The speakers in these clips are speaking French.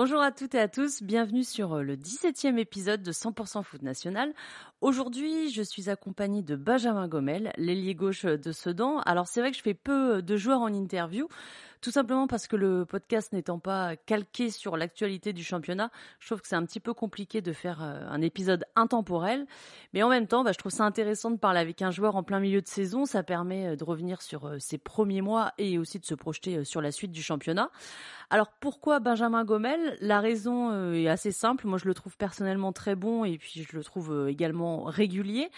Bonjour à toutes et à tous, bienvenue sur euh, le 17e épisode de 100% Foot National. Aujourd'hui, je suis accompagnée de Benjamin Gomel, l'ailier gauche de Sedan. Alors c'est vrai que je fais peu de joueurs en interview, tout simplement parce que le podcast n'étant pas calqué sur l'actualité du championnat, je trouve que c'est un petit peu compliqué de faire euh, un épisode intemporel. Mais en même temps, bah, je trouve ça intéressant de parler avec un joueur en plein milieu de saison. Ça permet euh, de revenir sur euh, ses premiers mois et aussi de se projeter sur la suite du championnat. Alors pourquoi Benjamin Gomel La raison est assez simple. Moi, je le trouve personnellement très bon et puis je le trouve également régulier.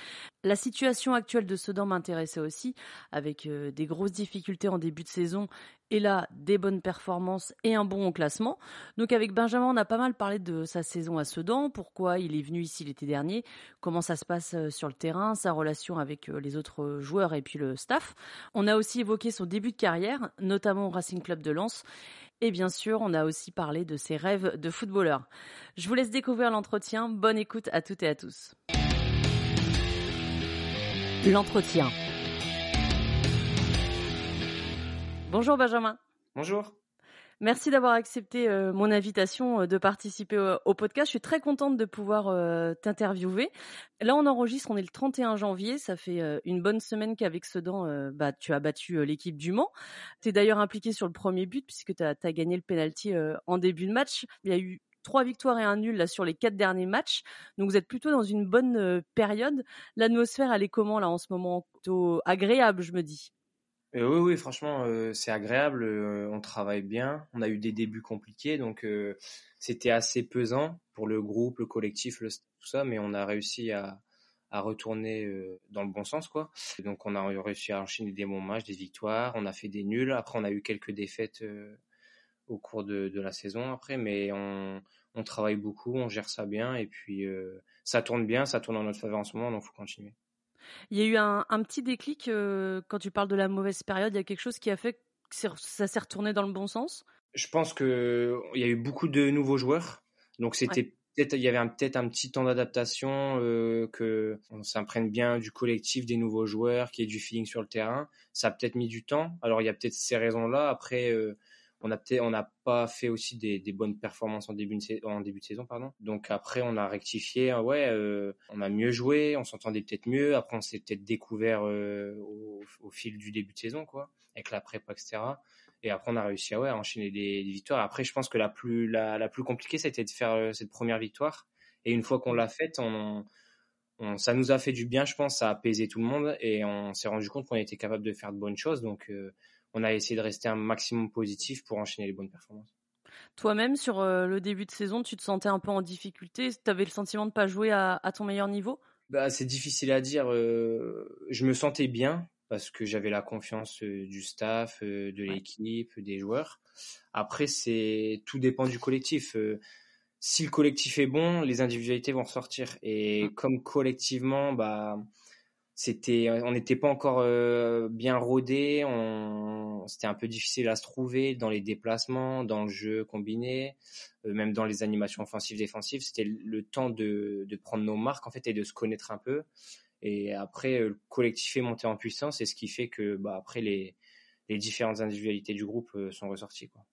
La situation actuelle de Sedan m'intéressait aussi, avec des grosses difficultés en début de saison et là des bonnes performances et un bon classement. Donc avec Benjamin, on a pas mal parlé de sa saison à Sedan, pourquoi il est venu ici l'été dernier, comment ça se passe euh, sur le terrain, sa relation avec euh, les autres joueurs et puis le staff. On a aussi évoqué son début de carrière, notamment au Racing Club de Lens. Et bien sûr, on a aussi parlé de ses rêves de footballeur. Je vous laisse découvrir l'entretien. Bonne écoute à toutes et à tous. L'entretien. Bonjour Benjamin. Bonjour. Merci d'avoir accepté euh, mon invitation euh, de participer au, podcast. Je suis très contente de pouvoir euh, t'interviewer. Là, on enregistre, on est le 31 janvier. Ça fait une bonne semaine qu'avec Sedan, bah, tu as battu l'équipe du Mans. Tu es d'ailleurs impliqué sur le premier but puisque tu as, as, gagné le penalty en début de match. Il y a eu trois victoires et un nul là sur les quatre derniers matchs. Donc vous êtes plutôt dans une bonne période. L'atmosphère, elle est comment là en ce moment? Plutôt agréable, je me dis. Euh, oui, oui, franchement, euh, c'est agréable. Euh, on travaille bien. On a eu des débuts compliqués, donc c'était assez pesant pour le groupe, le collectif, le, tout ça, mais on a réussi à, à retourner dans le bon sens, quoi. Donc on a réussi à enchaîner des bons matchs, des victoires. On a fait des nuls. Après, on a eu quelques défaites au cours de, de, la saison après, mais on, on travaille beaucoup, on gère ça bien, et puis ça tourne bien, ça tourne en notre faveur en ce moment, donc faut continuer. Il y a eu un, un petit déclic euh, quand tu parles de la mauvaise période. Il y a quelque chose qui a fait que ça s'est retourné dans le bon sens? Je pense que il y a eu beaucoup de nouveaux joueurs, donc c'était peut-être il y avait peut-être un petit temps d'adaptation, euh, que on s'imprègne bien du collectif des nouveaux joueurs, qui ait du feeling sur le terrain. Ça a peut-être mis du temps. Alors il y a peut-être ces raisons-là. Après. Euh, on a peut-être, on n'a pas fait aussi des, des, bonnes performances en début de, en début de saison, pardon. Donc après, on a rectifié. Hein, ouais, euh, on a mieux joué, on s'entendait peut-être mieux. Après, on s'est peut-être découvert euh, au, au, fil du début de saison, quoi, avec la prépa, etc. Et après, on a réussi à ouais, enchaîner des, des, victoires. Après, je pense que la plus la, la plus compliquée, c'était de faire euh, cette première victoire. Et une fois qu'on l'a faite, on, on, ça nous a fait du bien, je pense. Ça a apaisé tout le monde et on s'est rendu compte qu'on était capable de faire de bonnes choses. Donc euh, on a essayé de rester un maximum positif pour enchaîner les bonnes performances. Toi-même, sur euh, le début de saison, tu te sentais un peu en difficulté? Tu avais le sentiment de pas jouer à, ton meilleur niveau? Bah, C'est difficile à dire. Euh, je me sentais bien parce que j'avais la confiance euh, du staff, de l'équipe, des joueurs. Après, c'est tout dépend du collectif. si le collectif est bon, les individualités vont ressortir. Et mmh. comme collectivement, bah c'était on n'était pas encore euh, bien rodé on c'était un peu difficile à se trouver dans les déplacements dans le jeu combiné euh, même dans les animations offensives défensives. C'était le temps de, de prendre nos marques en fait et de se connaître un peu. Et après le collectif est monté en puissance et ce qui fait que bah après les les différentes individualités du groupe euh, sont ressorties quoi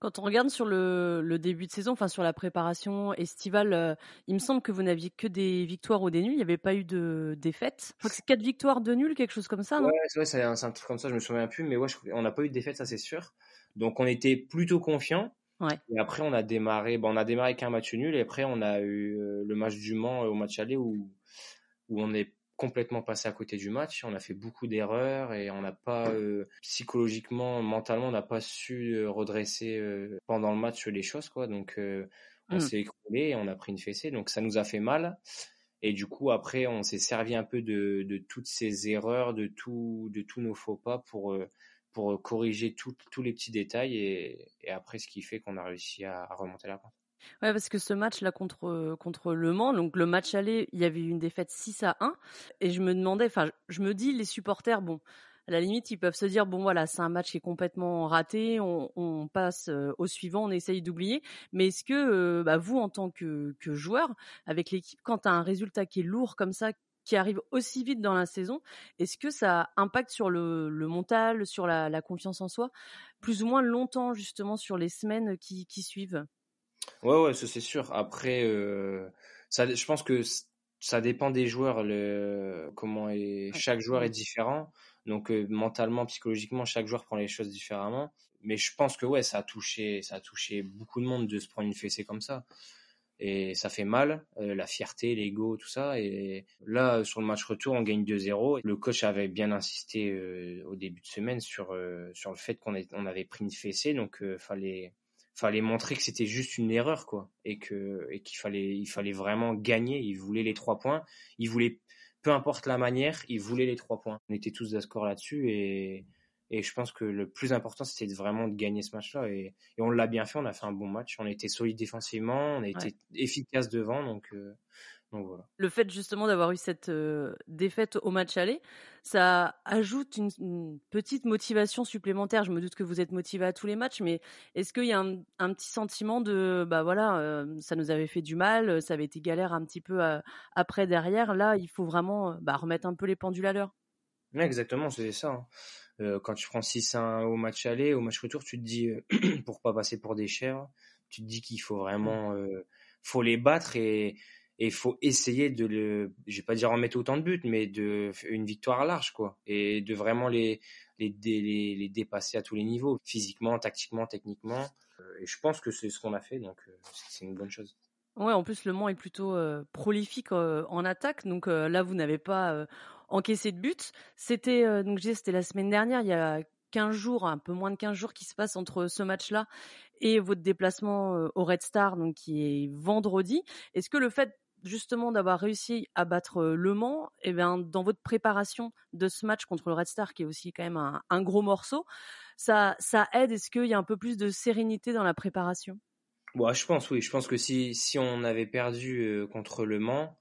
quand on regarde sur le, le, début de saison, enfin sur la préparation estivale, euh, il me semble que vous n'aviez que des victoires ou des nuls. Il n'y avait pas eu de défaites. Je crois que c'est quatre victoires, de nuls, quelque chose comme ça, non? Ouais, ouais c'est un, truc comme ça. Je me souviens plus, mais ouais, on n'a pas eu de défaites, ça c'est sûr. Donc on était plutôt confiants. Ouais. Et après on a démarré, bon, on a démarré avec un match nul et après on a eu euh, le match du Mans au match aller où où on est complètement passé à côté du match. On a fait beaucoup d'erreurs et on n'a pas euh, psychologiquement, mentalement, on n'a pas su euh, redresser euh, pendant le match les choses quoi. Donc on mm. s'est écroulé et on a pris une fessée. Donc ça nous a fait mal. Et du coup après on s'est servi un peu de, de toutes ces erreurs, de tout, de tous nos faux pas pour pour corriger tous les petits détails et, et après ce qui fait qu'on a réussi à, à remonter la pente. Ouais, parce que ce match-là contre, contre Le Mans, donc le match aller, il y avait eu une défaite 6 à 1. Et je me demandais, enfin, je me dis, les supporters, bon, à la limite, ils peuvent se dire, bon voilà, c'est un match qui est complètement raté, on, passe au suivant, on essaye d'oublier. Mais est-ce que bah, vous, en tant que, que joueur, avec l'équipe, quand tu as un résultat qui est lourd comme ça, qui arrive aussi vite dans la saison, est-ce que ça impacte sur le, le mental, sur la, la, confiance en soi, plus ou moins longtemps justement sur les semaines qui, qui suivent? Ouais, ouais, ça c'est sûr. Après, euh, ça, je pense que ça dépend des joueurs. Le, comment est, chaque joueur est différent. Donc euh, mentalement, psychologiquement, chaque joueur prend les choses différemment. Mais je pense que ouais, ça a touché, ça a touché beaucoup de monde de se prendre une fessée comme ça. Et ça fait mal, euh, la fierté, l'ego, tout ça. Et là, sur le match retour, on gagne 2-0. Le coach avait bien insisté euh, au début de semaine sur sur le fait qu'on on avait pris une fessée, donc fallait fallait montrer que c'était juste une erreur quoi et que et qu'il fallait il fallait vraiment gagner. Il voulait les trois points. Il voulait peu importe la manière il voulait les trois points. On était tous d'accord là-dessus et et je pense que le plus important c'était vraiment de gagner ce match-là. Et, et on l'a bien fait. On a fait un bon match. On a été solide défensivement. On a été efficace devant. Donc euh, le fait justement d'avoir eu cette euh, défaite au match aller, ça ajoute une, petite motivation supplémentaire. Je me doute que vous êtes motivé à tous les matchs, mais est-ce qu'il y a un, petit sentiment de bah voilà, euh, ça nous avait fait du mal, ça avait été galère un petit peu euh, après derrière. Là, il faut vraiment bah, remettre un peu les pendules à l'heure. exactement, c'est ça. Hein. quand tu prends 6-1 au match aller, au match retour, tu te dis pour pas passer pour des chèvres, tu te dis qu'il faut vraiment faut les battre et et il faut essayer de le, je vais pas dire en mettre autant de buts, mais de une victoire large quoi, et de vraiment les les, les, les dépasser à tous les niveaux, physiquement, tactiquement, techniquement. Euh, et je pense que c'est ce qu'on a fait, donc euh, c'est une bonne chose. Ouais, en plus le Mans est plutôt euh, prolifique en attaque, donc là vous n'avez pas encaissé de buts. C'était donc c'était la semaine dernière, il y a 15 jours, un peu moins de 15 jours qui se passent entre ce match-là et votre déplacement au Red Star, donc qui est vendredi. Est-ce que le fait justement d'avoir réussi à battre Le Mans, et eh bien dans votre préparation de ce match contre le Red Star, qui est aussi quand même un, gros morceau, ça, ça aide. Est-ce qu'il y a un peu plus de sérénité dans la préparation? Ouais, je pense oui. Je pense que si si on avait perdu contre Le Mans,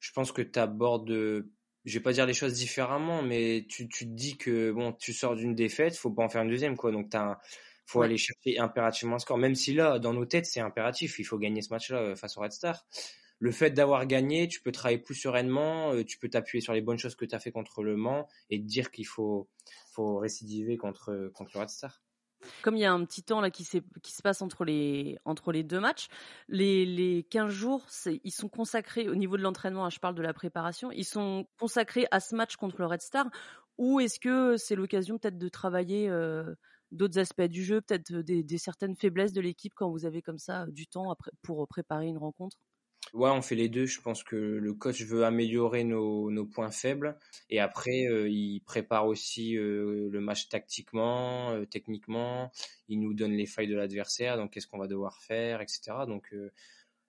je pense que tu abordes je vais pas dire les choses différemment, mais tu, tu te dis que bon, tu sors d'une défaite, faut pas en faire une deuxième, quoi. Donc t'as, faut aller chercher impérativement un score. Même si là, dans nos têtes, c'est impératif, il faut gagner ce match-là face au Red Star le fait d'avoir gagné, tu peux travailler plus sereinement, euh, tu peux t'appuyer sur les bonnes choses que tu as fait contre le Mans et dire qu'il faut, récidiver contre, le Red Star. Comme il y a un petit temps là qui, se passe entre les, deux matchs, les, les 15 jours, ils sont consacrés au niveau de l'entraînement, hein, je parle de la préparation, ils sont consacrés à ce match contre le Red Star ou est-ce que c'est l'occasion peut-être de travailler euh, d'autres aspects du jeu, peut-être des, des, certaines faiblesses de l'équipe quand vous avez comme ça du temps pour préparer une rencontre? Ouais, on fait les deux. Je pense que le coach veut améliorer nos, nos points faibles et après euh, il prépare aussi euh, le match tactiquement, euh, techniquement. Il nous donne les failles de l'adversaire, donc qu'est-ce qu'on va devoir faire, etc. Donc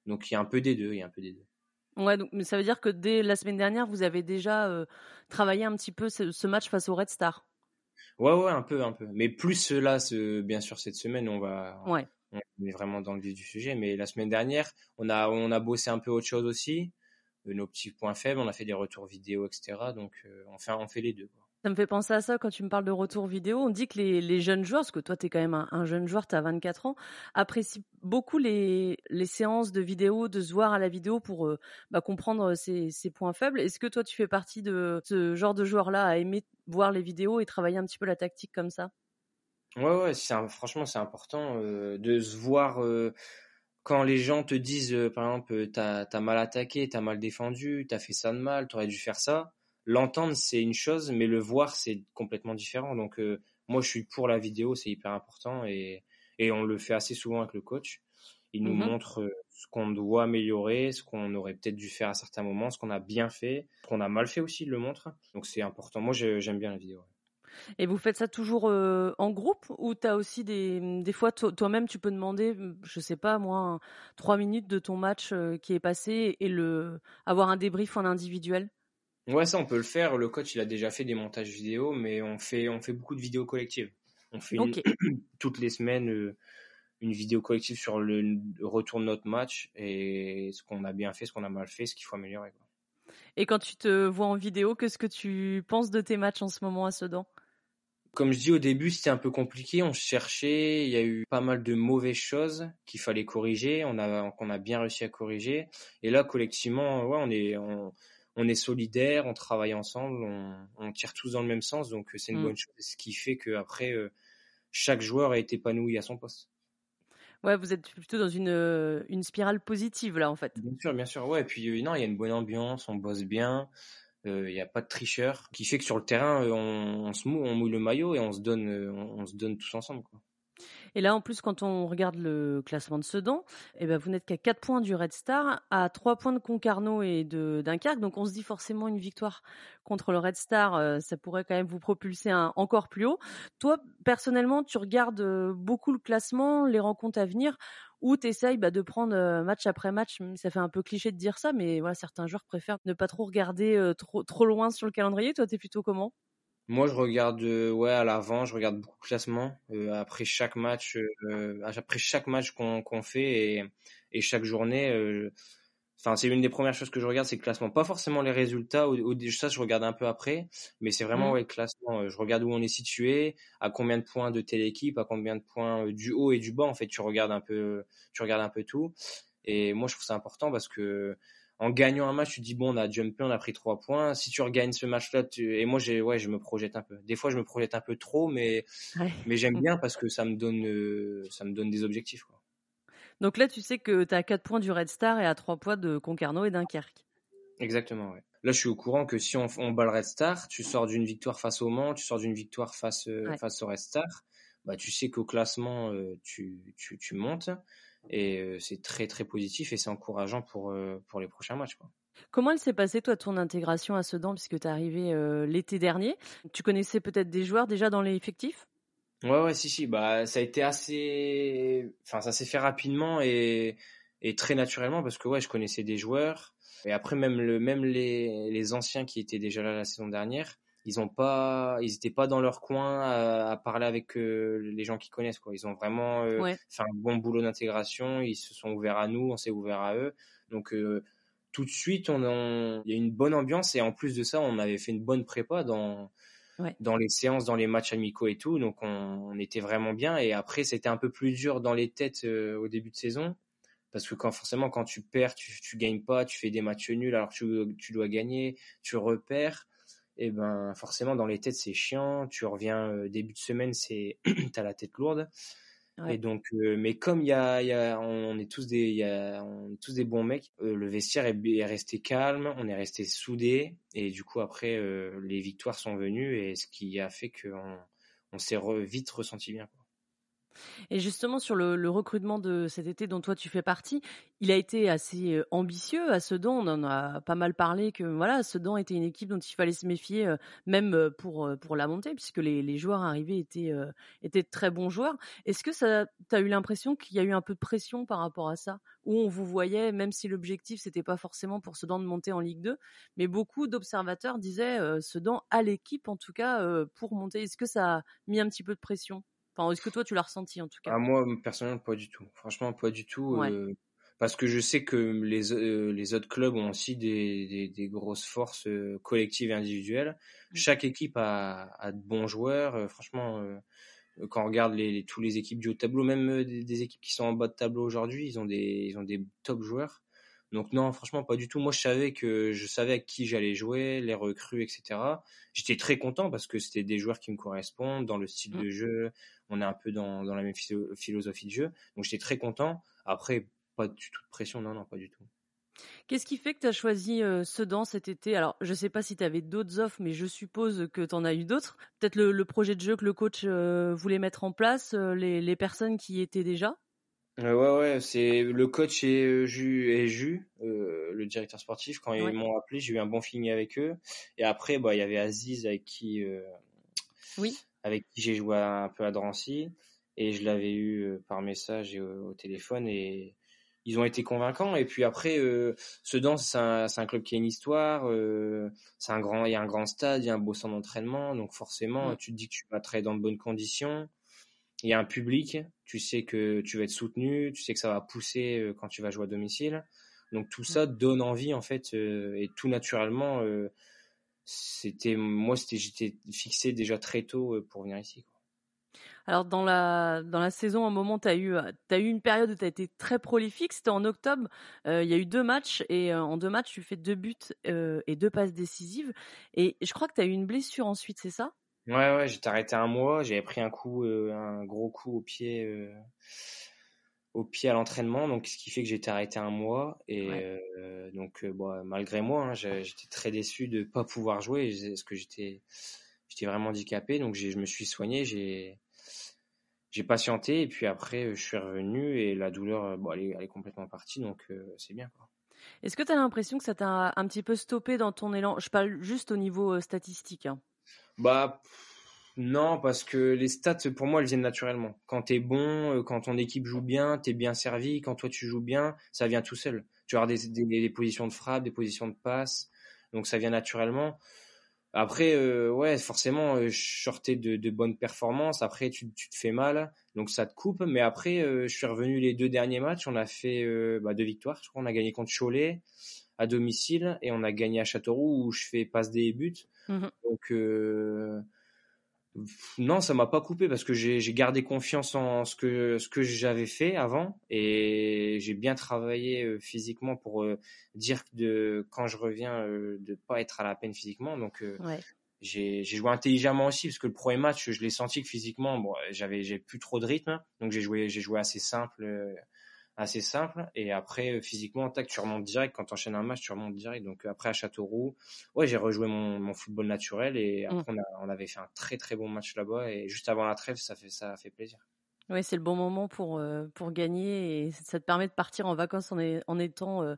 donc il y a un peu des deux. Il y a un peu des deux. Ouais, donc, mais ça veut dire que dès la semaine dernière, vous avez déjà travaillé un petit peu ce, match face au Red Star. Ouais, ouais, un peu, un peu. Mais plus là, bien sûr, cette semaine, on va, ouais on est vraiment dans le vif du sujet. Mais la semaine dernière, on a, on a bossé un peu autre chose aussi, euh, nos petits points faibles, on a fait des retours vidéo, etc. Donc, euh, on fait les deux. Ça me fait penser à ça quand tu me parles de retours vidéo. On dit que les, les jeunes joueurs, parce que toi, tu es quand même un, jeune joueur, tu as 24 ans, apprécient beaucoup les, les séances de vidéo, de se voir à la vidéo pour euh, bah, comprendre ses, ses, points faibles. Est-ce que toi, tu fais partie de ce genre de joueur-là à aimer voir les vidéos et travailler un petit peu la tactique comme ça? Ouais, ouais, c'est franchement, c'est important euh, de se voir euh, quand les gens te disent, euh, par exemple, t'as as mal attaqué, t'as mal défendu, t'as fait ça de mal, t'aurais dû faire ça. L'entendre, c'est une chose, mais le voir, c'est complètement différent. Donc, moi, je suis pour la vidéo, c'est hyper important et, et on le fait assez souvent avec le coach. Il nous mmh montre ce qu'on doit améliorer, ce qu'on aurait peut-être dû faire à certains moments, ce qu'on a bien fait, ce qu'on a mal fait aussi, il le montre. Donc, c'est important. Moi, j'aime bien la vidéo. Et vous faites ça toujours euh, en groupe ou tu as aussi des, des fois toi-même tu peux demander, je sais pas moi, trois minutes de ton match euh, qui est passé et le avoir un débrief en individuel? Ouais, ça on peut le faire. Le coach il a déjà fait des montages vidéo, mais on fait on fait beaucoup de vidéos collectives. On fait toutes les semaines euh, une vidéo collective sur le retour de notre match et ce qu'on a bien fait, ce qu'on a mal fait, ce qu'il faut améliorer. Et quand tu te vois en vidéo, qu'est-ce que tu penses de tes matchs en ce moment à Sedan? Comme je dis au début, c'était un peu compliqué. On cherchait, il y a eu pas mal de mauvaises choses qu'il fallait corriger. On a, qu'on a bien réussi à corriger. Et là, collectivement, ouais, on est, on, est solidaire, on travaille ensemble, on, tire tous dans le même sens. Donc c'est une mm. bonne chose. Ce qui fait que après, euh, chaque joueur est épanoui à son poste. Ouais, vous êtes plutôt dans une, euh, une spirale positive là en fait. Bien sûr, bien sûr. Ouais, et puis euh, non, il y a une bonne ambiance, on bosse bien. Il n'y a pas de tricheur, qui fait que sur le terrain, on, se on mouille le maillot et on se donne, on, on se donne tous ensemble. Et là, en plus, quand on regarde le classement de Sedan, eh ben, vous n'êtes qu'à 4 points du Red Star, à 3 points de Concarneau et de Dunkerque. Donc, on se dit forcément une victoire contre le Red Star, euh, ça pourrait quand même vous propulser encore plus haut. Toi, personnellement, tu regardes euh, beaucoup le classement, les rencontres à venir, ou tu essayes bah, de prendre euh, match après match. Ça fait un peu cliché de dire ça, mais voilà, certains joueurs préfèrent ne pas trop regarder trop, trop loin sur le calendrier. Toi, tu es plutôt comment? Moi, je regarde euh, ouais à l'avant, je regarde beaucoup de classement euh, après chaque match, euh, après chaque match qu'on qu'on fait et, et chaque journée. Enfin, c'est une des premières choses que je regarde, c'est le classement. Pas forcément les résultats, ou, ça je regarde un peu après, mais c'est vraiment mmh. ouais, le classement. Je regarde où on est situé, à combien de points de telle équipe, à combien de points du haut et du bas. En fait, tu regardes un peu, tu regardes un peu tout. Et moi, je trouve ça important parce que en gagnant un match, tu te dis bon, on a jumpé, on a pris trois points. Si tu regagnes ce match-là, tu... et moi j'ai ouais, je me projette un peu. Des fois, je me projette un peu trop, mais mais j'aime bien parce que ça me donne euh, ça me donne des objectifs. Quoi. Donc là, tu sais que tu as 4 points du Red Star et à 3 points de Concarneau et Dunkerque. Exactement, ouais. Là, je suis au courant que si on, on bat le Red Star, tu sors d'une victoire face au Mans, tu sors d'une victoire face euh, face au Red Star, bah tu sais qu'au classement euh, tu, tu, tu montes. Et c'est très très positif et c'est encourageant pour, pour les prochains matchs. Quoi. Comment elle s'est passée, toi, ton intégration à Sedan, puisque tu es arrivé l'été dernier? Tu connaissais peut-être des joueurs déjà dans les effectifs Ouais, ouais, si, si. Bah, ça a été assez. Enfin, ça s'est fait rapidement et, et très naturellement parce que ouais, je connaissais des joueurs. Et après, même, le, même les, les anciens qui étaient déjà là la saison dernière, ils ont pas, ils étaient pas dans leur coin à, parler avec euh, les gens qui connaissent quoi. Ils ont vraiment euh, fait un bon boulot d'intégration. Ils se sont ouverts à nous, on s'est ouvert à eux. Donc euh, tout de suite, on, il y a une bonne ambiance et en plus de ça, on avait fait une bonne prépa dans dans les séances, dans les matchs amicaux et tout. Donc on, était vraiment bien. Et après, c'était un peu plus dur dans les têtes au début de saison parce que quand forcément quand tu perds, tu, tu gagnes pas, tu fais des matchs nuls alors que tu, tu dois gagner, tu repères et eh ben forcément dans les têtes c'est chiant. Tu reviens euh, début de semaine, c'est t'as la tête lourde. Et donc, euh, mais comme il y a, y a, on est tous des, y a, on est tous des bons mecs, euh, le vestiaire est, est, resté calme, on est resté soudé, et du coup après les victoires sont venues et ce qui a fait qu'on on, s'est vite ressenti bien. Quoi. Et justement, sur le, recrutement de cet été dont toi tu fais partie, il a été assez euh, ambitieux à Sedan. On en a pas mal parlé que voilà, Sedan était une équipe dont il fallait se méfier, euh, même euh, pour, pour la montée, puisque les, joueurs arrivés étaient, étaient de très bons joueurs. Est-ce que tu as eu l'impression qu'il y a eu un peu de pression par rapport à ça? Où on vous voyait, même si l'objectif c'était pas forcément pour Sedan de monter en Ligue 2, mais beaucoup d'observateurs disaient Sedan à l'équipe en tout cas pour monter. Est-ce que ça a mis un petit peu de pression? Est-ce que toi, tu l'as ressenti en tout cas? Ah, Moi, personnellement, pas du tout. Franchement, pas du tout. Euh, parce que je sais que les, euh, les autres clubs ont aussi des, des, grosses forces euh, collectives et individuelles. Mmh. Chaque équipe a, a, de bons joueurs. franchement, quand on regarde les, tous les équipes du haut tableau, même des, des, équipes qui sont en bas de tableau aujourd'hui, ils ont des, ils ont des top joueurs. Donc non, franchement, pas du tout. Moi, je savais que je savais à qui j'allais jouer, les recrues, etc. J'étais très content parce que c'était des joueurs qui me correspondent dans le style mmh. de jeu. On est un peu dans, dans la même philosophie de jeu. Donc j'étais très content. Après, pas du tout de pression. Non, non, pas du tout. Qu'est-ce qui fait que tu as choisi euh, Sedan cet été? Alors, je ne sais pas si tu avais d'autres offres, mais je suppose que tu en as eu d'autres. Peut-être le, projet de jeu que le coach euh, voulait mettre en place, euh, les, les, personnes qui y étaient déjà? Ouais, ouais, c'est le coach et euh, Ju, et Ju euh, le directeur sportif. Quand ils m'ont appelé, j'ai eu un bon feeling avec eux. Et après, bah, il y avait Aziz avec qui, euh, oui. avec qui j'ai joué un peu à Drancy. Et je l'avais eu par message et au, téléphone. Et ils ont été convaincants. Et puis après, euh, Sedan, c'est un, un, club qui a une histoire. c'est un grand, il y a un grand stade, il y a un beau centre d'entraînement. Donc forcément, tu te dis que tu vas très dans de bonnes conditions. Il y a un public, tu sais que tu vas être soutenu, tu sais que ça va pousser euh, quand tu vas jouer à domicile. Donc tout ça donne envie en fait euh, et tout naturellement euh, c'était moi c'était j'étais fixé déjà très tôt pour venir ici. Alors dans la dans la saison, à un moment, tu as eu as eu une période où tu as été très prolifique. C'était en octobre. Il y a eu deux matchs et en deux matchs, tu fais deux buts et deux passes décisives. Et je crois que tu as eu une blessure ensuite, c'est ça? Ouais, ouais, j'étais arrêté un mois. J'avais pris un coup, un gros coup au pied au pied à l'entraînement, donc ce qui fait que j'ai été arrêté un mois. Et donc, bon, malgré moi, hein, j'étais très déçu de ne pas pouvoir jouer, parce que j'étais, j'étais vraiment handicapé. Donc, je me suis soigné, j'ai, j'ai patienté et puis après je suis revenu et la douleur bon, elle, est, complètement partie donc euh, c'est bien. Est-ce que tu as l'impression que ça t'a un petit peu stoppé dans ton élan? Je parle juste au niveau euh, statistique. Hein. Bah non, parce que les stats pour moi elles viennent naturellement. Quand tu es bon, euh, quand ton équipe joue bien, tu es bien servi, quand toi tu joues bien, ça vient tout seul. Tu as des, des positions de frappe, des positions de passe, donc ça vient naturellement. Après, euh, ouais, forcément, euh, je sortais de, bonnes performances. Après, tu, tu, te fais mal, donc ça te coupe. Mais après, euh, je suis revenu les deux derniers matchs. On a fait bah, deux victoires. On a gagné contre Cholet à domicile et on a gagné à Châteauroux où je fais passe des buts. Mmh donc, non, ça m'a pas coupé parce que j'ai gardé confiance en ce que ce que j'avais fait avant et j'ai bien travaillé euh, physiquement pour euh, dire de quand je reviens euh, de pas être à la peine physiquement. Donc j'ai joué intelligemment aussi parce que le premier match je l'ai senti que physiquement bon j'avais j'ai plus trop de rythme. Donc j'ai joué j'ai joué assez simple assez simple. Et après, euh, physiquement, tac, tu remontes direct. Quand tu enchaînes un match, tu remontes direct. Donc euh, après, à Châteauroux, ouais, j'ai rejoué mon, mon, football naturel. Et mmh. après, on, avait fait un très très bon match là-bas. Et juste avant la trêve, ça fait, ça fait plaisir. Oui, c'est le bon moment pour, euh, pour gagner. Et ça te permet de partir en vacances en, en étant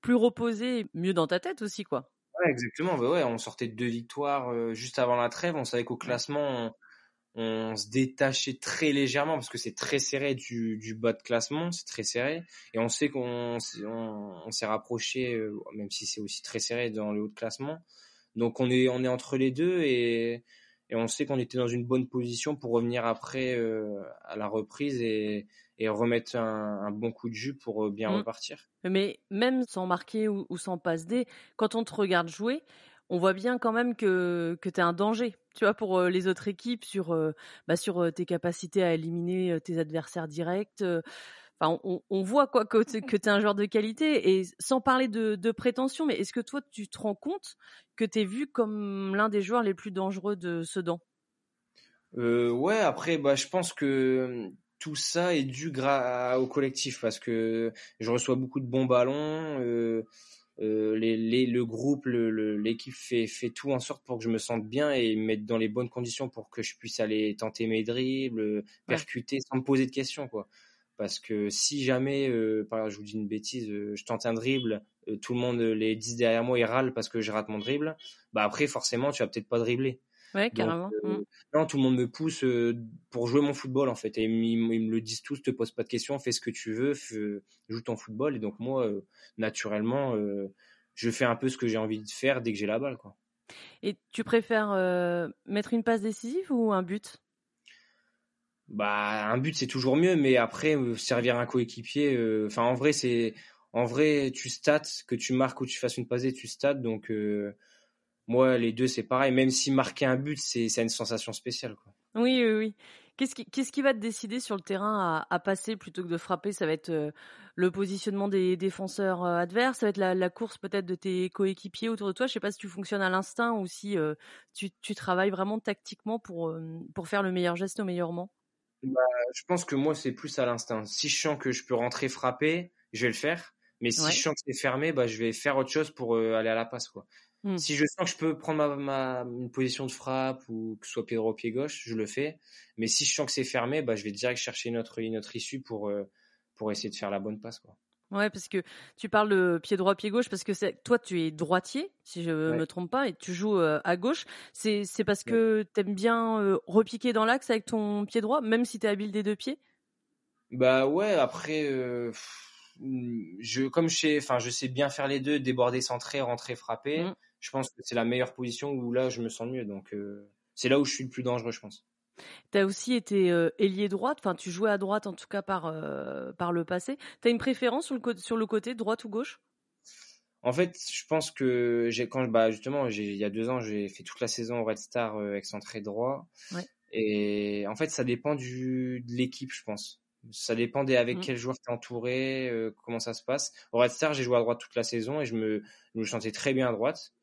plus reposé, mieux dans ta tête aussi, quoi. Ouais, exactement. Bah ouais, on sortait de deux victoires juste avant la trêve. On savait qu'au classement, on se détachait très légèrement parce que c'est très serré du, du, bas de classement, c'est très serré. Et on sait qu'on on, s'est rapproché, euh, même si c'est aussi très serré dans le haut de classement. Donc on est, on est entre les deux et, et on sait qu'on était dans une bonne position pour revenir après euh, à la reprise et, et remettre un, un, bon coup de jus pour euh, bien mmh. repartir. Mais même sans marquer ou, ou sans passe D, quand on te regarde jouer, on voit bien quand même que, que tu es un danger, tu vois, pour les autres équipes, sur, euh, bah, sur tes capacités à éliminer tes adversaires directs. Enfin, on, voit quoi que, tu es un joueur de qualité. Et sans parler de, de prétention, mais est-ce que toi, tu te rends compte que tu es vu comme l'un des joueurs les plus dangereux de Sedan? Euh, Ouais, après, bah, je pense que tout ça est dû au collectif parce que je reçois beaucoup de bons ballons. Euh, euh, les, le groupe, l'équipe fait, fait tout en sorte pour que je me sente bien et me mettre dans les bonnes conditions pour que je puisse aller tenter mes dribbles, percuter sans me poser de questions, quoi. Parce que si jamais, euh, par je vous dis une bêtise, euh, je tente un dribble, tout le monde, les 10 derrière moi, ils râlent parce que je rate mon dribble, bah après, forcément, tu vas peut-être pas dribbler. Ouais, carrément. Euh, mmh. Non, tout le monde me pousse euh, pour jouer mon football en fait. Et ils, me le disent tous, te pose pas de questions, fais ce que tu veux, joue ton football. Et donc moi, euh, naturellement, je fais un peu ce que j'ai envie de faire dès que j'ai la balle. Quoi. Et tu préfères mettre une passe décisive ou un but? Bah, un but c'est toujours mieux, mais après servir un coéquipier. Enfin, en vrai, c'est en vrai, tu stats que tu marques ou tu fasses une passe, tu stats donc moi, les deux, c'est pareil. Même si marquer un but, c'est une sensation spéciale. Quoi. Oui, oui, oui. Qu'est-ce qui, va te décider sur le terrain à, passer plutôt que de frapper? Ça va être euh, le positionnement des défenseurs euh, adverses, ça va être la, course peut-être de tes coéquipiers autour de toi? Je sais pas si tu fonctionnes à l'instinct ou si euh, tu, tu, travailles vraiment tactiquement pour, pour faire le meilleur geste au meilleur moment. Bah, je pense que moi, c'est plus à l'instinct. Si je sens que je peux rentrer frapper, je vais le faire. Mais si je sens que c'est fermé, bah, je vais faire autre chose pour aller à la passe. Quoi. Mmh. Si je sens que je peux prendre ma, une position de frappe ou que ce soit pied droit ou pied gauche, je le fais. Mais si je sens que c'est fermé, bah, je vais direct chercher une autre, une autre issue pour, euh, pour essayer de faire la bonne passe. Quoi. Ouais, parce que tu parles de pied droit, pied gauche, parce que toi, tu es droitier, si je ne me trompe pas, et tu joues euh, à gauche. C'est, parce que tu aimes bien euh, repiquer dans l'axe avec ton pied droit, même si tu es habile des deux pieds? Bah ouais, après, je, comme je sais, enfin, je sais bien faire les deux, déborder, centrer, rentrer, frapper. Mmh je pense que c'est la meilleure position où là je me sens mieux. Donc euh, c'est là où je suis le plus dangereux, je pense. Tu as aussi été ailier droite, enfin tu jouais à droite en tout cas par, par le passé. Tu as une préférence sur le, sur le côté droite ou gauche? En fait, je pense que j'ai quand bah justement il y a deux ans j'ai fait toute la saison au Red Star excentré droit. Et en fait ça dépend du, de l'équipe je pense. Ça dépendait avec mmh. quel joueur tu es entouré, comment ça se passe. Au Red Star j'ai joué à droite toute la saison et je me, je me sentais très bien à droite.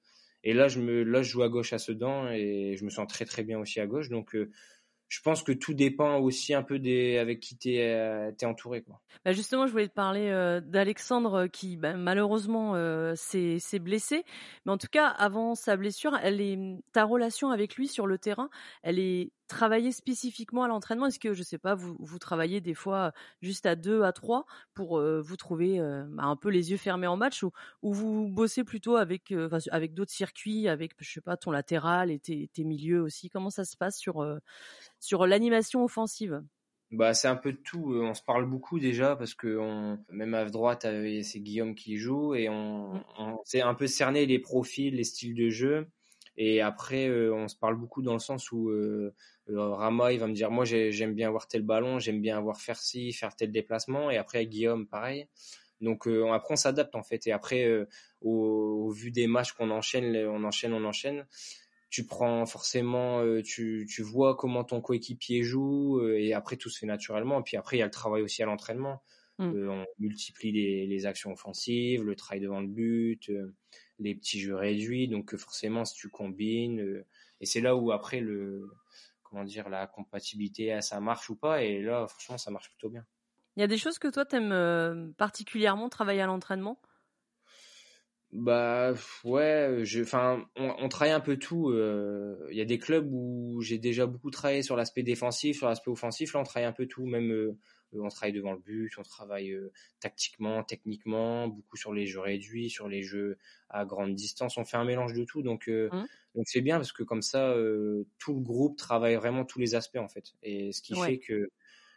Et là, je me, là, je joue à gauche à Sedan et je me sens très très bien aussi à gauche. Donc, je pense que tout dépend aussi un peu des avec qui tu es, euh, entouré. Bah justement, je voulais te parler euh, d'Alexandre euh, qui bah, malheureusement s'est blessé, mais en tout cas avant sa blessure, ta relation avec lui sur le terrain, elle est travaillée spécifiquement à l'entraînement? Est-ce que je sais pas, vous vous travaillez des fois juste à deux, à trois pour vous trouver bah, un peu les yeux fermés en match ou, ou vous bossez plutôt avec avec d'autres circuits, avec je sais pas ton latéral et tes, tes milieux aussi? Comment ça se passe sur sur l'animation offensive? Bah, c'est un peu de tout. On se parle beaucoup déjà parce que on, même à droite, c'est Guillaume qui joue et on, mmh. on s'est un peu cerné les profils, les styles de jeu. Et après, euh, on se parle beaucoup dans le sens où euh, euh, Rama, il va me dire, moi, j'aime bien avoir tel ballon, j'aime bien avoir faire ci, faire tel déplacement. Et après, Guillaume, pareil. Donc après, on s'adapte en fait. Et après, au, au, vu des matchs qu'on enchaîne, on enchaîne, on enchaîne tu prends forcément, euh, tu, tu vois comment ton coéquipier joue euh, et après tout se fait naturellement. Et puis après, il y a le travail aussi à l'entraînement. Mm. Euh, on multiplie les, les, actions offensives, le travail devant le but, les petits jeux réduits. Donc forcément, si tu combines, et c'est là où après le, comment dire, la compatibilité, ça marche ou pas. Et là, franchement, ça marche plutôt bien. Il y a des choses que toi, tu aimes particulièrement travailler à l'entraînement? Bah ouais, enfin, on, on, travaille un peu tout. Euh, il y a des clubs où j'ai déjà beaucoup travaillé sur l'aspect défensif, sur l'aspect offensif. Là, on travaille un peu tout. Même euh, on travaille devant le but, on travaille euh, tactiquement, techniquement, beaucoup sur les jeux réduits, sur les jeux à grande distance. On fait un mélange de tout. Donc mmh. donc c'est bien parce que comme ça, tout le groupe travaille vraiment tous les aspects en fait. Et ce qui fait que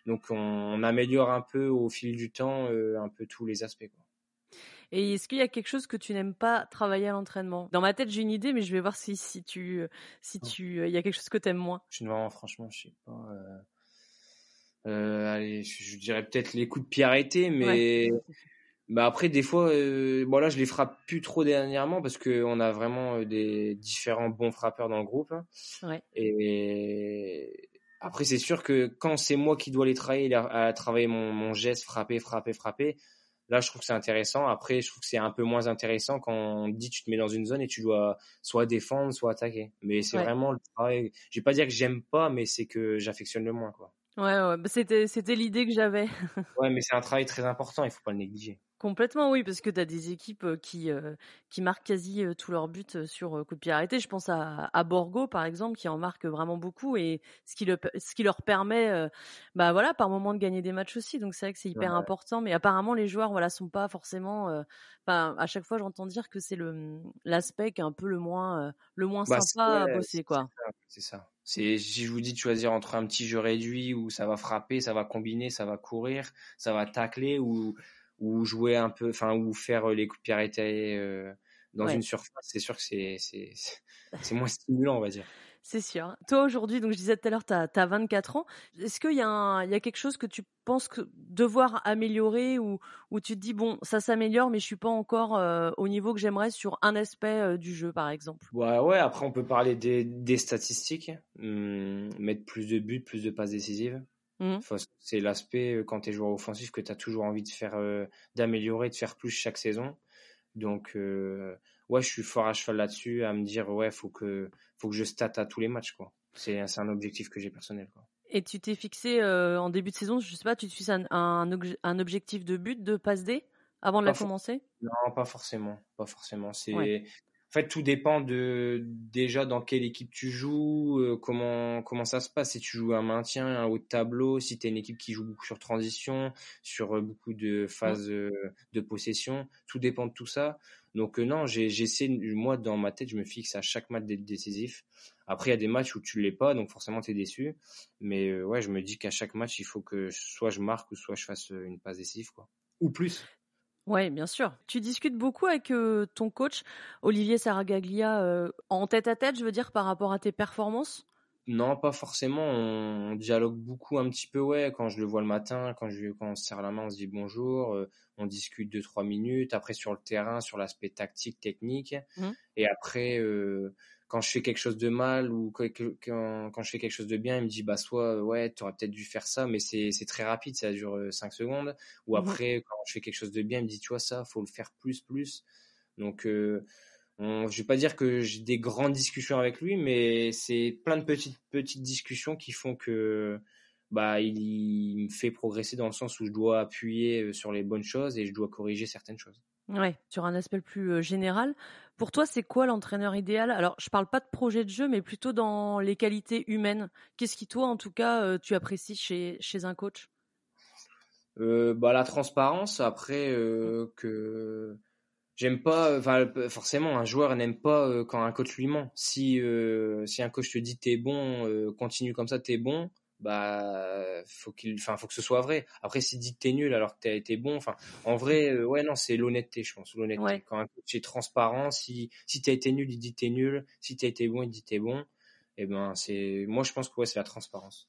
donc on, on, améliore un peu au fil du temps un peu tous les aspects. Quoi. Et est-ce qu'il y a quelque chose que tu n'aimes pas travailler à l'entraînement? Dans ma tête, j'ai une idée, mais je vais voir si, si tu, si oh. tu, il y a quelque chose que tu aimes moins. Non, franchement, je sais pas. Euh... Euh, allez, je, dirais peut-être les coups de pied arrêtés, mais bah après des fois, euh, bon là je les frappe plus trop dernièrement parce que on a vraiment euh, des différents bons frappeurs dans le groupe. Ouais. Et après c'est sûr que quand c'est moi qui dois les travailler, à travailler mon, mon geste, frapper, frapper, frapper, Là, je trouve que c'est intéressant. Après, je trouve que c'est un peu moins intéressant quand on dit tu te mets dans une zone et tu dois soit défendre, soit attaquer. Mais c'est vraiment le travail. Je vais pas dire que j'aime pas, mais c'est que j'affectionne le moins, quoi. Ouais, ouais. Bah, c'était, c'était l'idée que j'avais. ouais, mais c'est un travail très important. Il faut pas le négliger. Complètement, oui, parce que tu as des équipes qui, qui marquent quasi tous leurs buts sur coup de pied arrêté. Je pense à, à, Borgo, par exemple, qui en marque vraiment beaucoup et ce qui, le, ce qui leur permet, bah voilà, par moment de gagner des matchs aussi. Donc c'est vrai que c'est hyper important. Mais apparemment, les joueurs, voilà, sont pas forcément. Enfin, à chaque fois, j'entends dire que c'est le mmh, l'aspect qui est un peu le moins, le moins bah, sympa à bosser, quoi. C'est ça. C'est si je vous dis de choisir entre un petit jeu réduit où ça va frapper, ça va combiner, ça va courir, ça va tacler ou ou jouer un peu, enfin, ou faire euh, les coups de pied arrêtés euh, dans une surface, c'est sûr que c'est, c'est, c'est moins stimulant, on va dire. C'est sûr. Toi aujourd'hui, donc je disais tout à l'heure, tu as, 24 ans. Est-ce qu'il y, y, a quelque chose que tu penses que devoir améliorer ou, ou tu te dis, bon, ça s'améliore, mais je suis pas encore euh, au niveau que j'aimerais sur un aspect du jeu, par exemple? Ouais, ouais, après on peut parler des, des statistiques, hum, mettre plus de buts, plus de passes décisives. Mmh. c'est l'aspect euh, quand tu es joueur offensif que tu as toujours envie de faire euh, d'améliorer, de faire plus chaque saison. Donc euh, ouais, je suis fort à cheval là-dessus à me dire ouais, faut que faut que je state à tous les matchs quoi. C'est un objectif que j'ai personnel quoi. Et tu t'es fixé en début de saison, je sais pas, tu te fixes un, un, objectif de but de passe D avant de la commencer? Non, pas forcément, pas forcément. C'est en fait, tout dépend de déjà dans quelle équipe tu joues, euh, comment comment ça se passe. Si tu joues un maintien, un haut de tableau, si tu es une équipe qui joue beaucoup sur transition, sur euh, beaucoup de phases euh, de possession, tout dépend de tout ça. Donc non, j'essaie moi dans ma tête, je me fixe à chaque match d'être décisif. Après, il y a des matchs où tu l'es pas, donc forcément tu es déçu. Mais ouais, je me dis qu'à chaque match, il faut que soit je marque ou soit je fasse une passe décisive, quoi. Ou plus. Oui, bien sûr. Tu discutes beaucoup avec ton coach, Olivier Saragaglia, en tête à tête, je veux dire, par rapport à tes performances? Non, pas forcément. On, dialogue beaucoup un petit peu, ouais. Quand je le vois le matin, quand, je, quand on se serre la main, on se dit bonjour. Euh, on discute deux, trois minutes. Après, sur le terrain, sur l'aspect tactique, technique. Mmh. Et après, euh, quand je fais quelque chose de mal ou quand, quand, je fais quelque chose de bien, il me dit, bah, soit, ouais, tu aurais peut-être dû faire ça, mais c'est très rapide, ça dure euh, cinq secondes. Ou mmh après, quand je fais quelque chose de bien, il me dit, tu vois, ça, faut le faire plus, plus. Donc, je je vais pas dire que j'ai des grandes discussions avec lui, mais c'est plein de petites petites discussions qui font que bah il, me fait progresser dans le sens où je dois appuyer euh, sur les bonnes choses et je dois corriger certaines choses. Ouais, sur un aspect plus euh, général. Pour toi, c'est quoi l'entraîneur idéal? Alors, je parle pas de projet de jeu, mais plutôt dans les qualités humaines. Qu'est-ce qui, toi, en tout cas, euh, tu apprécies chez, un coach? Bah, La transparence, après, que j'aime pas forcément un joueur n'aime pas euh, quand un coach lui ment. Si euh, si un coach te dit t'es bon euh, continue comme ça t'es bon bah faut qu'il enfin faut que ce soit vrai. Après s'il dit t'es nul alors que t'as été bon enfin en vrai ouais non c'est l'honnêteté je pense l'honnêteté quand un coach est transparent. Si si t'as été nul il dit t'es nul. Si t'as été bon il dit t'es bon. Et eh ben c'est moi je pense que ouais c'est la transparence.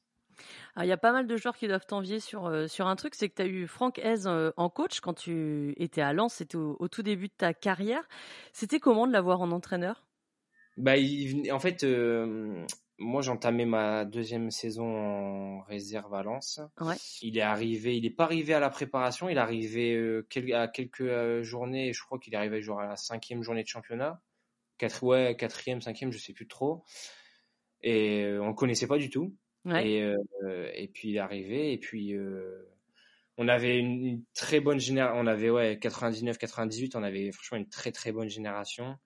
Il y a pas mal de joueurs qui doivent t'envier sur, euh, sur un truc, c'est que tu as eu Franck Hez euh, en coach quand tu étais à Lens, c'était au, tout début de ta carrière. C'était comment de l'avoir en entraîneur? Bah, En fait, euh, moi j'entamais ma deuxième saison en réserve à Lens. Il est arrivé, il n'est pas arrivé à la préparation, il est arrivé à quelques journées, je crois qu'il est arrivé genre à la cinquième journée de championnat. Quatre, ouais, quatrième, cinquième, je sais plus trop. Et on ne connaissait pas du tout. Et, euh, et puis il est arrivé et puis euh, on avait une, très bonne génération. On avait ouais 99, 98. On avait franchement une très très bonne génération.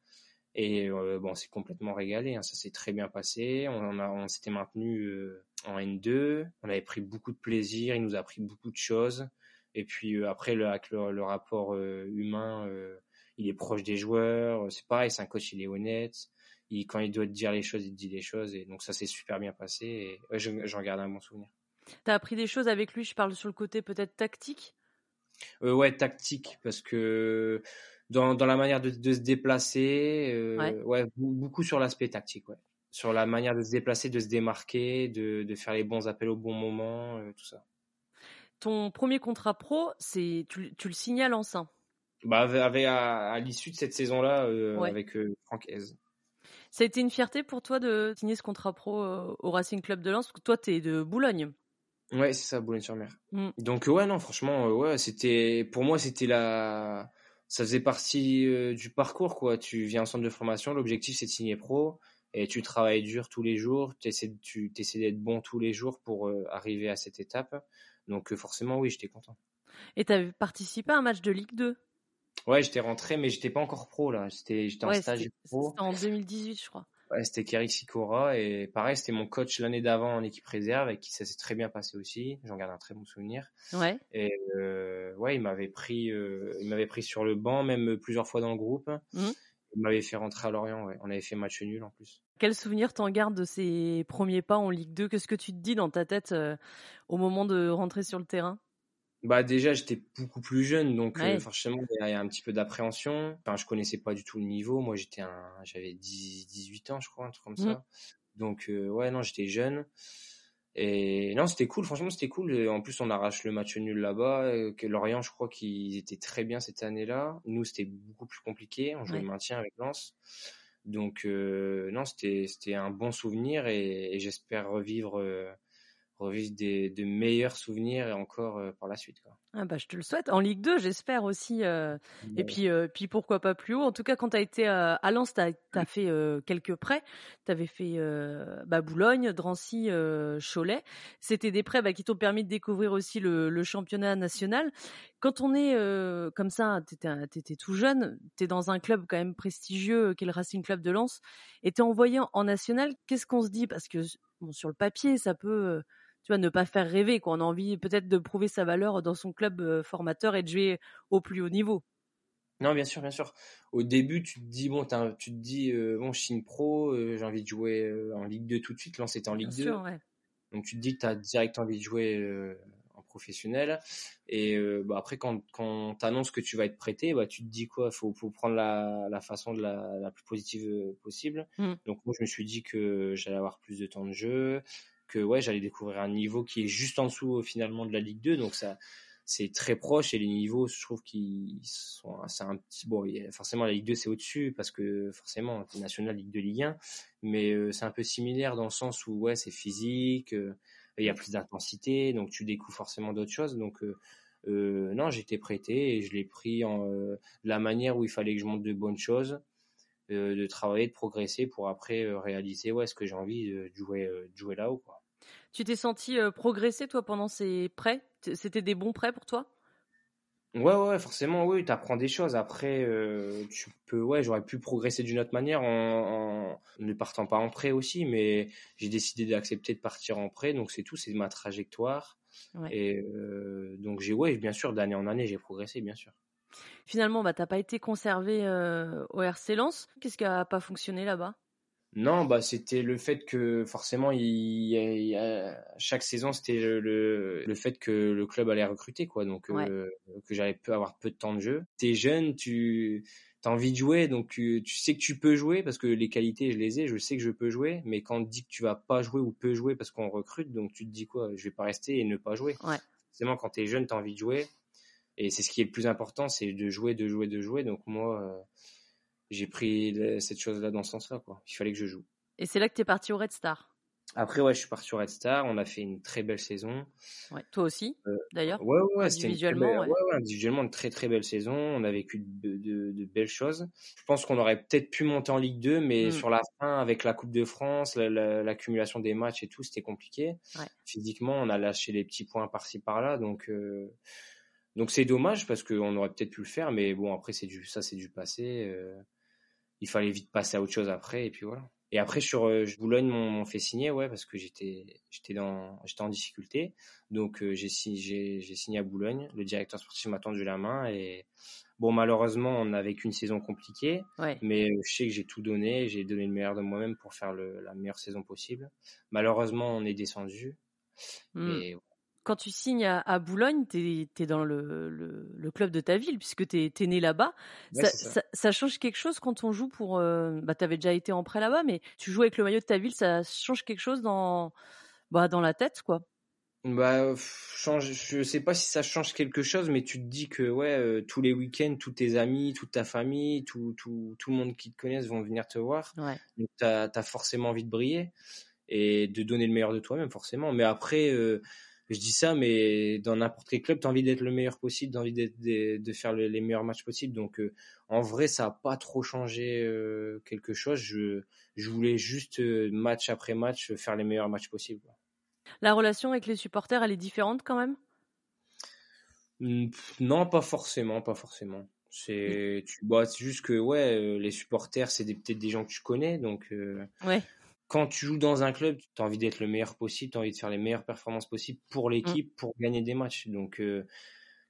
Et euh, bon, c'est complètement régalé. Hein, ça s'est très bien passé. On, a, on s'était maintenu en N2. On avait pris beaucoup de plaisir. Il nous a appris beaucoup de choses. Et puis après, le, avec le, rapport humain, il est proche des joueurs. C'est pareil, c'est un coach, il est honnête quand il doit te dire les choses, il te dit les choses. Et donc ça s'est super bien passé. Et j'en garde un bon souvenir. T'as appris des choses avec lui, je parle sur le côté peut-être tactique? Euh, Ouais, tactique, parce que dans, dans la manière de, de se déplacer, euh, ouais. beaucoup sur l'aspect tactique, ouais. Sur la manière de se déplacer, de se démarquer, de, de faire les bons appels au bon moment, euh, tout ça. Ton premier contrat pro, c'est tu, tu le signales en sein bah, avec, à, à l'issue de cette saison-là, euh, avec Franck Hez. Ça a été une fierté pour toi de signer ce contrat pro au Racing Club de Lens? Parce que toi, tu es de Boulogne. Ouais, c'est ça, Boulogne-sur-Mer. Mm. Donc ouais, non, franchement, ouais, c'était pour moi, c'était la, ça faisait partie euh, du parcours quoi. Tu viens en centre de formation, l'objectif c'est de signer pro et tu travailles dur tous les jours, essaies, tu essaies d'être bon tous les jours pour arriver à cette étape. Donc forcément, oui, j'étais content. Et tu as participé à un match de Ligue 2 Ouais, j'étais rentré, mais j'étais pas encore pro là. J'étais, j'étais en stage pro. C'était en 2018, je crois. Ouais, c'était Kerik Sikora et pareil, c'était mon coach l'année d'avant en équipe réserve et qui ça s'est très bien passé aussi. J'en garde un très bon souvenir. Ouais. Et euh, ouais, il m'avait pris, euh, il m'avait pris sur le banc même plusieurs fois dans le groupe. Mmh. Il m'avait fait rentrer à Lorient. Ouais. On avait fait match nul en plus. Quel souvenir t'en gardes de ces premiers pas en Ligue 2 Qu'est-ce que tu te dis dans ta tête euh, au moment de rentrer sur le terrain? Bah déjà j'étais beaucoup plus jeune donc euh, forcément il y a un petit peu d'appréhension. Enfin je connaissais pas du tout le niveau. Moi j'étais un j'avais 18 ans je crois un truc comme mmh. ça. Donc euh, ouais non j'étais jeune et non c'était cool franchement c'était cool. Et en plus on arrache le match nul là-bas. Euh, que Lorient je crois qu'ils étaient très bien cette année-là. Nous c'était beaucoup plus compliqué. On jouait le maintien avec Lens. Donc non c'était c'était un bon souvenir et, et j'espère revivre revivre des, de meilleurs souvenirs encore euh, par la suite. Quoi. Ah bah, je te le souhaite. En Ligue 2, j'espère aussi. Euh, et puis, euh, puis pourquoi pas plus haut. En tout cas, quand tu as été à Lens, tu as, fait quelques prêts. Tu avais fait bah, Boulogne, Drancy, Cholet. C'était des prêts bah, qui t'ont permis de découvrir aussi le, le, championnat national. Quand on est comme ça, tu étais, tout jeune, tu es dans un club quand même prestigieux qui est le Racing Club de Lens, et tu es envoyé en, en national. Qu'est-ce qu'on se dit? Parce que bon, sur le papier, ça peut tu vois, ne pas faire rêver. Quoi. On a envie peut-être de prouver sa valeur dans son club euh, formateur et de jouer au plus haut niveau. Non, bien sûr, bien sûr. Au début, tu te dis, bon, tu te dis, euh, bon, je signe pro, euh, j'ai envie de jouer en Ligue 2 tout de suite. Là, c'était en Ligue bien 2. Sûr, ouais. Donc, tu te dis que tu as direct envie de jouer en professionnel. Et bah, après, quand, quand tu annonces que tu vas être prêté, bah, tu te dis quoi? Faut, faut prendre la, la façon de la, la plus positive possible. Mmh. Donc moi, je me suis dit que j'allais avoir plus de temps de jeu, que ouais, j'allais découvrir un niveau qui est juste en dessous finalement de la Ligue 2. Donc ça c'est très proche et les niveaux, je trouve qu'ils sont, c'est un petit, bon, forcément la Ligue 2 c'est au-dessus parce que forcément national Ligue 2, Ligue 1, mais euh, c'est un peu similaire dans le sens où ouais c'est physique, euh, il y a plus d'intensité, donc tu découvres forcément d'autres choses. Donc euh, non, j'étais prêté et je l'ai pris en la manière où il fallait que je monte de bonnes choses, de travailler, de progresser pour après réaliser ouais ce que j'ai envie de jouer, de jouer là-haut quoi. Tu t'es senti progresser, toi, pendant ces prêts? C'était des bons prêts pour toi? Ouais, ouais, forcément, oui, tu apprends des choses. Après, tu peux, ouais, j'aurais pu progresser d'une autre manière en, ne partant pas en prêt aussi, mais j'ai décidé d'accepter de partir en prêt, donc c'est tout, c'est ma trajectoire. Et donc, j'ai, ouais, bien sûr, d'année en année, j'ai progressé, bien sûr. Finalement, bah, t'as pas été conservé au RC Lens. Qu'est-ce qui a pas fonctionné là-bas? Non, bah c'était le fait que forcément, il, chaque saison, c'était le, le, fait que le club allait recruter, quoi. Donc, euh, que j'allais peu avoir peu de temps de jeu. T'es jeune, tu as envie de jouer, donc tu, sais que tu peux jouer parce que les qualités, je les ai, je sais que je peux jouer. Mais quand on te dit que tu vas pas jouer ou peux jouer parce qu'on recrute, donc tu te dis quoi? Je vais pas rester et ne pas jouer. Ouais. Forcément, quand t'es jeune, t'as envie de jouer. Et c'est ce qui est le plus important, c'est de jouer, de jouer, de jouer. Donc moi. Euh, j'ai pris cette chose-là dans ce sens-là. Quoi. Il fallait que je joue. Et c'est là que tu es parti au Red Star Après, ouais, je suis parti au Red Star. On a fait une très belle saison. Ouais, toi aussi, euh, d'ailleurs Ouais, ouais, individuellement. Une ouais. ouais. individuellement, une très très belle saison. On a vécu de, de, belles choses. Je pense qu'on aurait peut-être pu monter en Ligue 2, mais hmm. sur la fin, avec la Coupe de France, l'accumulation des matchs et tout, c'était compliqué. Physiquement, on a lâché les petits points par-ci par-là. Donc. Euh, donc c'est dommage parce qu'on aurait peut-être pu le faire, mais bon après c'est du ça c'est du passé. Euh, il fallait vite passer à autre chose après et puis voilà. Et après sur euh, Boulogne m'ont fait signer ouais parce que j'étais j'étais dans j'étais en difficulté donc euh, j'ai signé j'ai signé à Boulogne le directeur sportif m'a tendu la main et bon malheureusement on n'avait qu'une saison compliquée mais je sais que j'ai tout donné j'ai donné le meilleur de moi-même pour faire le, la meilleure saison possible malheureusement on est descendu mmh. et quand tu signes à, Boulogne, tu es, dans le, club de ta ville, puisque tu es, né là-bas. ça, change quelque chose quand on joue pour... Euh, bah, tu avais déjà été en prêt là-bas, mais tu joues avec le maillot de ta ville, ça change quelque chose dans, bah, dans la tête, quoi bah, change, je sais pas si ça change quelque chose, mais tu te dis que ouais, euh, tous les week-ends, tous tes amis, toute ta famille, tout, tout, tout le monde qui te connaisse vont venir te voir. Donc tu as, forcément envie de briller et de donner le meilleur de toi-même, forcément. Mais après, euh, je dis ça, mais dans n'importe quel club, tu as envie d'être le meilleur possible, tu as envie de, de, faire les meilleurs matchs possibles. Donc, euh, en vrai, ça n'a pas trop changé euh, quelque chose. Je, je voulais juste, euh, match après match, faire les meilleurs matchs possibles. La relation avec les supporters, elle est différente quand même? Non, pas forcément, pas forcément. C'est tu bah, c'est juste que ouais, les supporters, c'est peut-être des gens que tu connais, donc ouais quand tu joues dans un club, tu as envie d'être le meilleur possible, tu as envie de faire les meilleures performances possibles pour l'équipe, pour gagner des matchs. Donc, euh,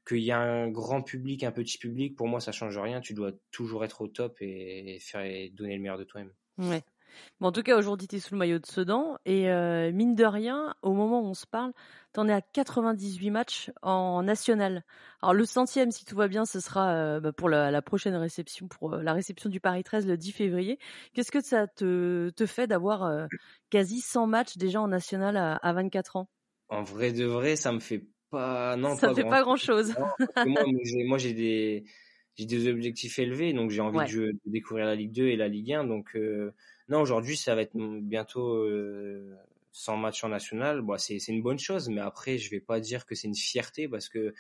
qu'il y a un grand public, un petit public, pour moi, ça change rien. Tu dois toujours être au top et, faire et donner le meilleur de toi-même. Ouais. En tout cas, aujourd'hui, tu es sous le maillot de Sedan. Et euh, mine de rien, au moment où on se parle, tu en es à 98 matchs en national. Alors, le centième, si tout va bien, ce sera euh, bah, pour la, prochaine réception, pour euh, la réception du Paris 13 le 10 février. Qu'est-ce que ça te, te fait d'avoir quasi 100 matchs déjà en national à, 24 ans? En vrai de vrai, ça me fait pas. Non, ça ne fait pas grand-chose. moi, j'ai des j'ai des objectifs élevés, donc j'ai envie de, découvrir la Ligue 2 et la Ligue 1. Donc non, aujourd'hui, ça va être bientôt euh, 100 matchs en national. Bon, c'est une bonne chose, mais après, je vais pas dire que c'est une fierté parce que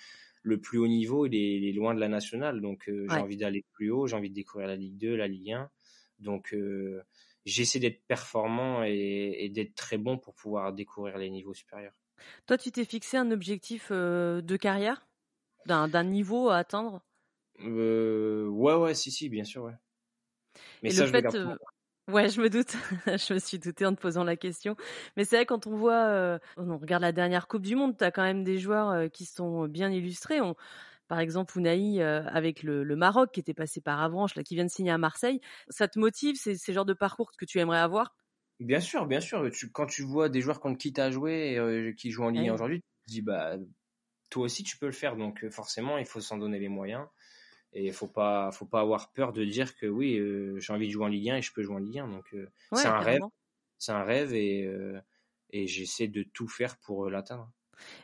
le plus haut niveau, il est, loin de la nationale. Donc, euh, j'ai envie d'aller plus haut, j'ai envie de découvrir la Ligue 2, la Ligue 1. Donc, euh, j'essaie d'être performant et, d'être très bon pour pouvoir découvrir les niveaux supérieurs. Toi, tu t'es fixé un objectif euh, de carrière? D'un niveau à atteindre? Ouais, ouais, si, si, bien sûr, ouais. Mais ça, le je fait, Ouais, je me doute. je me suis doutée en te posant la question. Mais c'est vrai, quand on voit, euh, on regarde la dernière Coupe du Monde, tu as quand même des joueurs euh, qui sont bien illustrés. On, par exemple, Ounaï euh, avec le, Maroc qui était passé par Avranches, là, qui vient de signer à Marseille. Ça te motive C'est ces genres de parcours que tu aimerais avoir? Bien sûr, bien sûr. quand tu vois des joueurs contre qui tu as joué, qui jouent en Ligue 1 aujourd'hui, tu te dis, bah, toi aussi tu peux le faire. Donc forcément, il faut s'en donner les moyens. Et il faut pas, faut pas avoir peur de dire que oui, j'ai envie de jouer en Ligue 1 et je peux jouer en Ligue 1. Donc c'est un rêve, c'est un rêve et, et j'essaie de tout faire pour l'atteindre.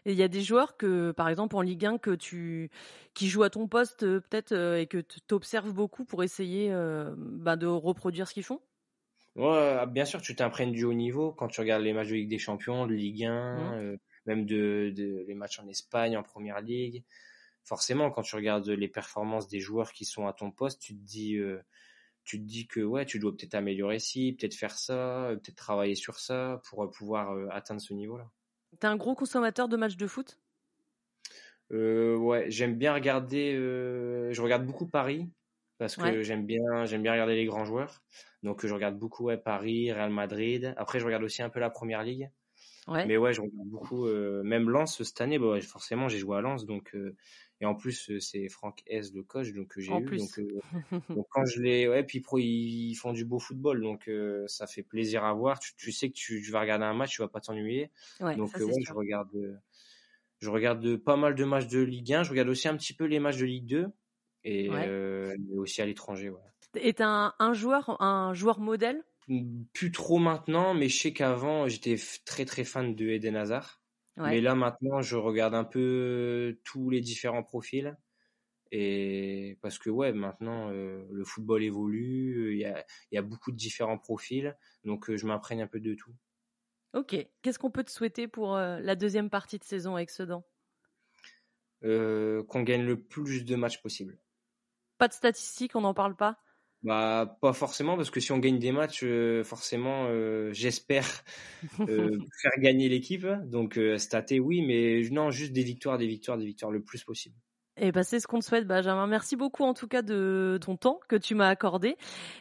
Et il y a des joueurs que, par exemple, en Ligue 1, que tu, qui jouent à ton poste peut-être et que tu observes beaucoup pour essayer bah, de reproduire ce qu'ils font? Ouais, ah, bien sûr, tu t'imprègnes du haut niveau quand tu regardes les matchs de Ligue des Champions, de Ligue 1, mmh. euh, même de, de, les matchs en Espagne, en Première Ligue. Forcément, quand tu regardes les performances des joueurs qui sont à ton poste, tu te dis, euh, tu te dis que ouais, tu dois peut-être améliorer ci, peut-être faire ça, euh, peut-être travailler sur ça pour pouvoir atteindre ce niveau-là. T'es un gros consommateur de matchs de foot? Euh, Ouais, j'aime bien regarder. je regarde beaucoup Paris parce que j'aime bien, j'aime bien regarder les grands joueurs. Donc je regarde beaucoup ouais, Paris, Real Madrid. Après je regarde aussi un peu la Première Ligue. Ouais. Mais ouais, je regarde beaucoup, euh, même Lens cette année. Bah, forcément, j'ai joué à Lens, donc euh, et en plus euh, c'est Franck S le coach, donc j'ai eu. Donc, donc, quand je les, ouais, puis pro, ils, font du beau football, donc ça fait plaisir à voir. Tu, sais que tu, vas regarder un match, tu vas pas t'ennuyer. Ouais, donc ouais, je regarde, je regarde pas mal de matchs de Ligue 1. Je regarde aussi un petit peu les matchs de Ligue 2 et aussi à l'étranger. Ouais. Et un, un joueur, un joueur modèle? Plus trop maintenant, mais je sais qu'avant, j'étais très très fan de Eden Hazard. Mais là maintenant, je regarde un peu tous les différents profils. Et parce que ouais, maintenant euh, le football évolue, il y a, y a, beaucoup de différents profils, donc euh, je m'imprègne un peu de tout. Ok. Qu'est-ce qu'on peut te souhaiter pour euh, la deuxième partie de saison avec Sedan? Qu'on gagne le plus de matchs possible. Pas de statistiques, on n'en parle pas? Bah pas forcément parce que si on gagne des matchs, euh, forcément, euh, j'espère euh, faire gagner l'équipe. Donc stater oui, mais non, juste des victoires, des victoires, des victoires le plus possible. Et bah c'est ce qu'on te souhaite, Benjamin. Merci beaucoup en tout cas de ton temps que tu m'as accordé.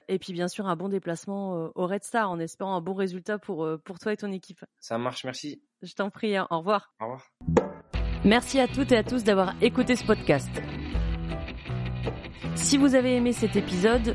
Et puis bien sûr un bon déplacement au Red Star en espérant un bon résultat pour pour toi et ton équipe. Ça marche, merci. Je t'en prie. Hein. Au revoir. Au revoir. Merci à toutes et à tous d'avoir écouté ce podcast. Si vous avez aimé cet épisode,